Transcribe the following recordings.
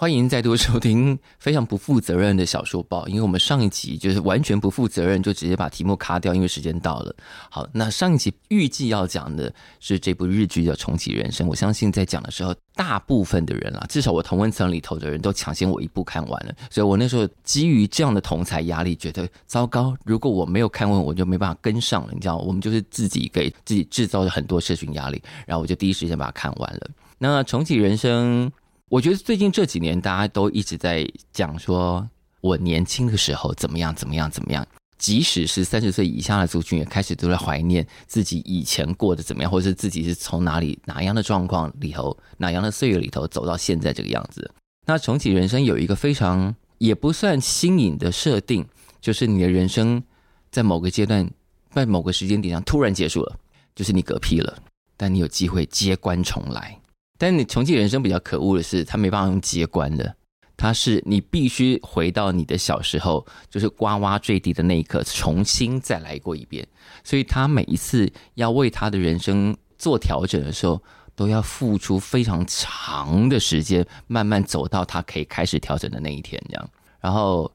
欢迎再度收听非常不负责任的小说报，因为我们上一集就是完全不负责任，就直接把题目卡掉，因为时间到了。好，那上一集预计要讲的是这部日剧叫《重启人生》，我相信在讲的时候，大部分的人啊，至少我同温层里头的人都抢先我一步看完了，所以我那时候基于这样的同才压力，觉得糟糕，如果我没有看完，我就没办法跟上了，你知道，我们就是自己给自己制造了很多社群压力，然后我就第一时间把它看完了。那《重启人生》。我觉得最近这几年，大家都一直在讲说，我年轻的时候怎么样，怎么样，怎么样。即使是三十岁以下的族群，也开始都在怀念自己以前过得怎么样，或者是自己是从哪里哪样的状况里头，哪样的岁月里头走到现在这个样子。那重启人生有一个非常也不算新颖的设定，就是你的人生在某个阶段，在某个时间点上突然结束了，就是你嗝屁了，但你有机会接关重来。但你重启人生比较可恶的是，他没办法用接关的，他是你必须回到你的小时候，就是呱呱坠地的那一刻，重新再来过一遍。所以他每一次要为他的人生做调整的时候，都要付出非常长的时间，慢慢走到他可以开始调整的那一天。这样，然后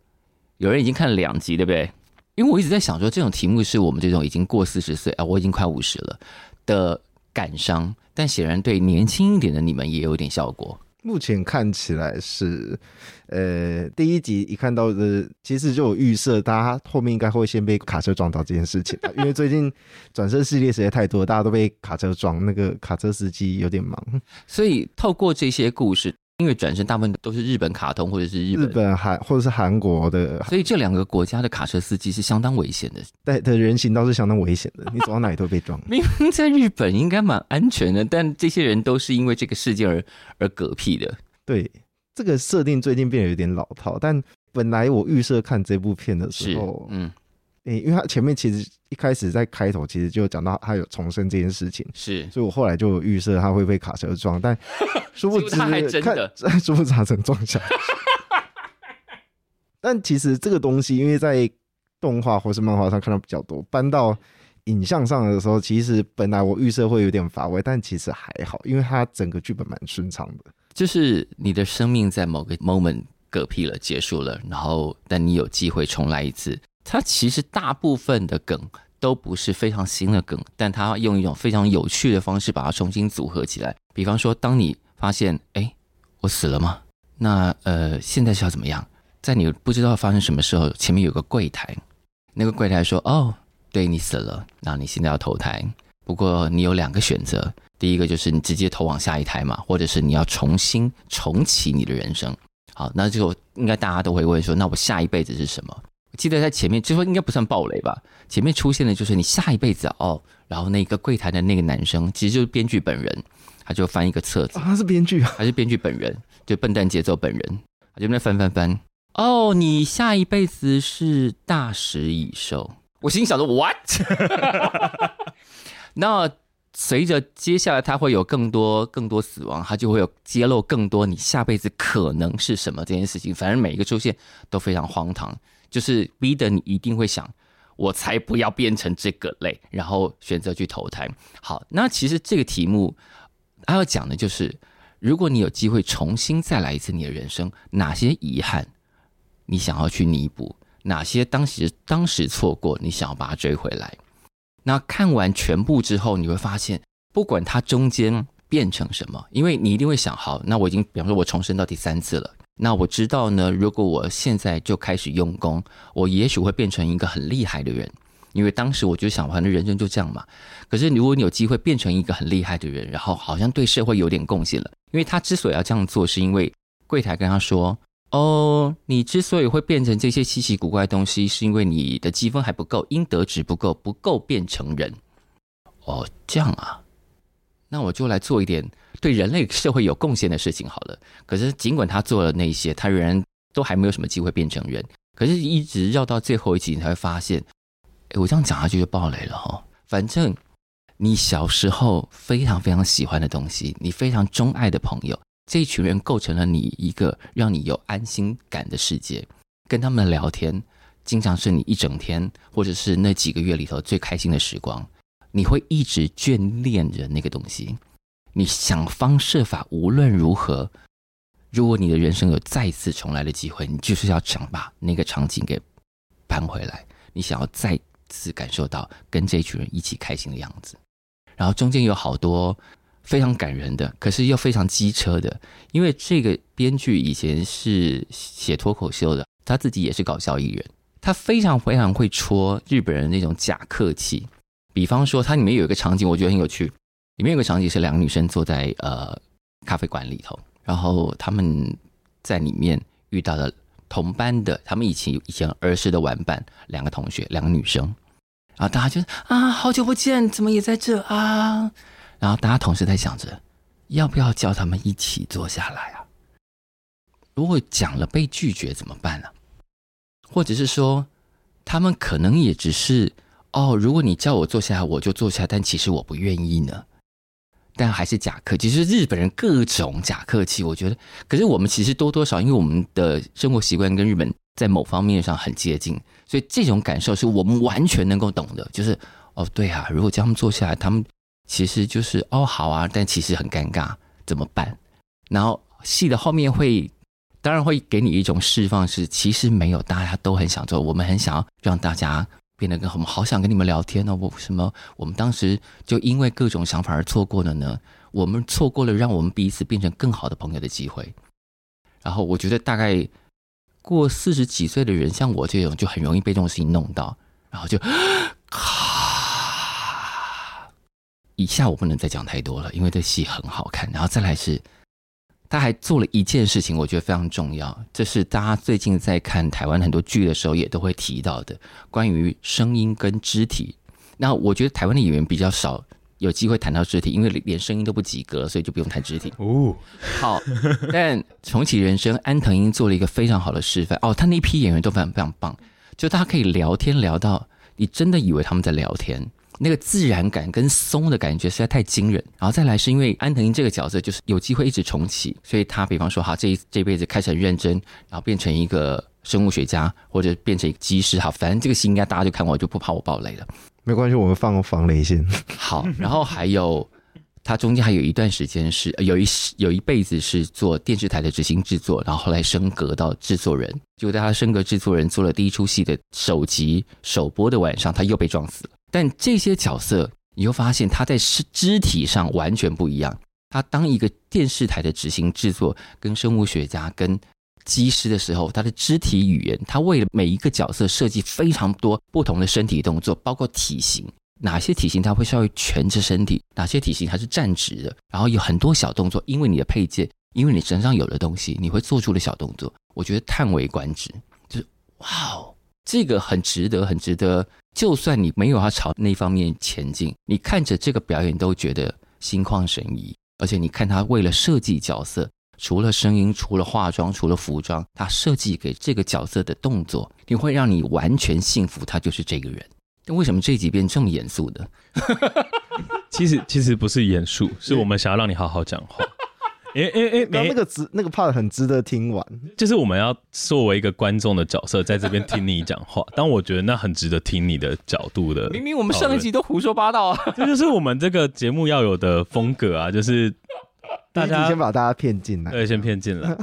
有人已经看了两集，对不对？因为我一直在想说，这种题目是我们这种已经过四十岁啊，我已经快五十了的感伤。但显然对年轻一点的你们也有点效果。目前看起来是，呃，第一集一看到的，其实就有预设，大家后面应该会先被卡车撞到这件事情，因为最近 转身系列实在太多，大家都被卡车撞，那个卡车司机有点忙，所以透过这些故事。因为转身大部分都是日本卡通或者是日本、日本韩或者是韩国的，所以这两个国家的卡车司机是相当危险的。对的人行道是相当危险的，你走到哪里都被撞。明明在日本应该蛮安全的，但这些人都是因为这个事件而而嗝屁的。对，这个设定最近变得有点老套，但本来我预设看这部片的时候，嗯。诶，因为他前面其实一开始在开头其实就讲到他有重生这件事情，是，所以我后来就有预设他会被卡车撞，但 殊不知他还真的，殊不知他真撞下去。但其实这个东西，因为在动画或是漫画上看到比较多，搬到影像上的时候，其实本来我预设会有点乏味，但其实还好，因为它整个剧本蛮顺畅的。就是你的生命在某个 moment 嗝屁了，结束了，然后但你有机会重来一次。它其实大部分的梗都不是非常新的梗，但它用一种非常有趣的方式把它重新组合起来。比方说，当你发现，哎，我死了吗？那呃，现在是要怎么样？在你不知道发生什么时候，前面有个柜台，那个柜台说，哦，对，你死了，那你现在要投胎。不过你有两个选择，第一个就是你直接投往下一胎嘛，或者是你要重新重启你的人生。好，那就应该大家都会问说，那我下一辈子是什么？我记得在前面，就说应该不算暴雷吧。前面出现的就是你下一辈子哦，然后那个柜台的那个男生，其实就是编剧本人，他就翻一个册子，啊、他是编剧啊，还是编剧本人，就笨蛋节奏本人，他就那翻翻翻，哦，你下一辈子是大食蚁兽。我心想着 what？那随着接下来他会有更多更多死亡，他就会有揭露更多你下辈子可能是什么这件事情。反正每一个出现都非常荒唐。就是逼得你一定会想，我才不要变成这个类，然后选择去投胎。好，那其实这个题目他要讲的就是，如果你有机会重新再来一次你的人生，哪些遗憾你想要去弥补？哪些当时当时错过你想要把它追回来？那看完全部之后，你会发现，不管它中间变成什么，因为你一定会想，好，那我已经，比方说我重生到第三次了。那我知道呢，如果我现在就开始用功，我也许会变成一个很厉害的人，因为当时我就想，反正人生就这样嘛。可是如果你有机会变成一个很厉害的人，然后好像对社会有点贡献了，因为他之所以要这样做，是因为柜台跟他说：“哦，你之所以会变成这些稀奇古怪的东西，是因为你的积分还不够，应得值不够，不够变成人。”哦，这样啊。那我就来做一点对人类社会有贡献的事情好了。可是尽管他做了那些，他仍然都还没有什么机会变成人。可是，一直绕到最后一集，你才会发现，哎，我这样讲下去就爆雷了哈。反正你小时候非常非常喜欢的东西，你非常钟爱的朋友，这一群人构成了你一个让你有安心感的世界。跟他们聊天，经常是你一整天或者是那几个月里头最开心的时光。你会一直眷恋着那个东西，你想方设法，无论如何，如果你的人生有再次重来的机会，你就是要想把那个场景给搬回来。你想要再次感受到跟这群人一起开心的样子。然后中间有好多非常感人的，可是又非常机车的，因为这个编剧以前是写脱口秀的，他自己也是搞笑艺人，他非常非常会戳日本人那种假客气。比方说，它里面有一个场景，我觉得很有趣。里面有个场景是两个女生坐在呃咖啡馆里头，然后他们在里面遇到了同班的，他们以前以前儿时的玩伴，两个同学，两个女生，然后大家就啊，好久不见，怎么也在这啊？然后大家同时在想着，要不要叫他们一起坐下来啊？如果讲了被拒绝怎么办呢？或者是说，他们可能也只是。哦，如果你叫我坐下来，我就坐下，但其实我不愿意呢。但还是假客气，其实日本人各种假客气，我觉得。可是我们其实多多少，因为我们的生活习惯跟日本在某方面上很接近，所以这种感受是我们完全能够懂的。就是哦，对啊，如果叫他们坐下来，他们其实就是哦，好啊，但其实很尴尬，怎么办？然后戏的后面会，当然会给你一种释放，是其实没有，大家都很想做，我们很想要让大家。变得更好，我们好想跟你们聊天呢、哦。为什么我们当时就因为各种想法而错过了呢？我们错过了让我们彼此变成更好的朋友的机会。然后我觉得，大概过四十几岁的人，像我这种，就很容易被这种事情弄到，然后就咔。以下我不能再讲太多了，因为这戏很好看。然后再来是。他还做了一件事情，我觉得非常重要。这是大家最近在看台湾很多剧的时候也都会提到的，关于声音跟肢体。那我觉得台湾的演员比较少有机会谈到肢体，因为连声音都不及格，所以就不用谈肢体。哦，好。但重启人生，安藤英做了一个非常好的示范。哦，他那一批演员都非常非常棒，就大家可以聊天聊到你真的以为他们在聊天。那个自然感跟松的感觉实在太惊人，然后再来是因为安藤英这个角色就是有机会一直重启，所以他比方说哈这一这辈子开始很认真，然后变成一个生物学家或者变成一个机师哈，反正这个戏应该大家就看我就不怕我爆雷了，没关系，我们放防雷线。好，然后还有他中间还有一段时间是有一有一辈子是做电视台的执行制作，然后后来升格到制作人，结果在他升格制作人做了第一出戏的首集首播的晚上，他又被撞死了。但这些角色，你会发现他在肢肢体上完全不一样。他当一个电视台的执行制作，跟生物学家、跟机师的时候，他的肢体语言，他为了每一个角色设计非常多不同的身体动作，包括体型，哪些体型他会稍微蜷着身体，哪些体型他是站直的，然后有很多小动作，因为你的配件，因为你身上有的东西，你会做出的小动作，我觉得叹为观止，就是哇哦，这个很值得，很值得。就算你没有要朝那方面前进，你看着这个表演都觉得心旷神怡。而且你看他为了设计角色，除了声音，除了化妆，除了服装，他设计给这个角色的动作，你会让你完全信服他就是这个人。但为什么这集变这么严肃的？其实其实不是严肃，是 我们想要让你好好讲话。哎哎哎，刚那个值那个 part 很值得听完，就是我们要作为一个观众的角色，在这边听你讲话。但我觉得那很值得听你的角度的。明明我们上一集都胡说八道啊，这就是我们这个节目要有的风格啊，就是大家先把大家骗进来，对，先骗进来。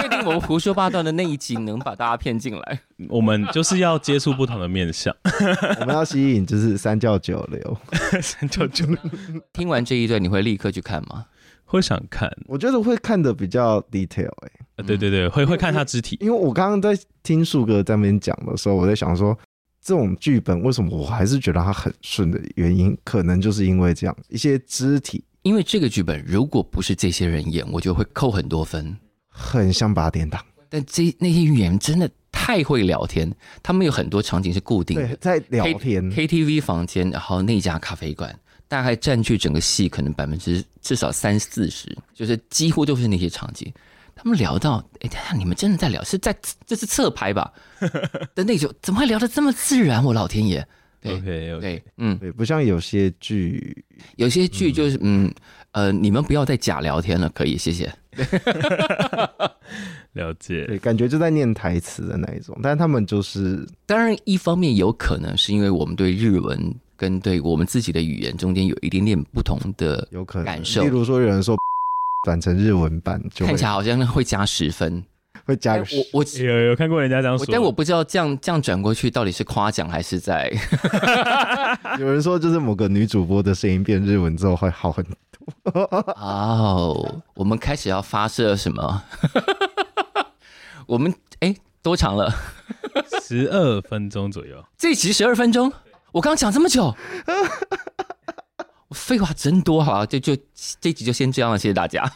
确定我们胡说八道的那一集能把大家骗进来？我们就是要接触不同的面相，我们要吸引就是三教九流，三教九流。听完这一段，你会立刻去看吗？会想看，我觉得会看的比较 detail 哎、欸，对对对，会会看他肢体，因为我刚刚在听树哥在那边讲的时候，我在想说，这种剧本为什么我还是觉得它很顺的原因，可能就是因为这样一些肢体，因为这个剧本如果不是这些人演，我就会扣很多分，很像八点档，但这那些演员真的太会聊天，他们有很多场景是固定的，在聊天。K, KTV 房间，然后那家咖啡馆。大概占据整个戏可能百分之至少三四十，就是几乎都是那些场景。他们聊到，哎，等下你们真的在聊，是在这是侧拍吧？的那种，怎么会聊得这么自然？我老天爷！对 OK OK，对，嗯，对，不像有些剧，有些剧就是嗯呃，你们不要再假聊天了，可以，谢谢。了解，对，感觉就在念台词的那一种，但是他们就是，当然一方面有可能是因为我们对日文跟对我们自己的语言中间有一点点不同的有可能感受，例如说有人说 转成日文版就会看起来好像会加十分，会加个我我有有看过人家这样说，但我不知道这样这样转过去到底是夸奖还是在。有人说就是某个女主播的声音变日文之后会好很多。哦，oh, 我们开始要发射什么？我们哎，多长了？十二分钟左右。这一集十二分钟，我刚讲这么久，我废话真多，哈，就就这集就先这样了，谢谢大家。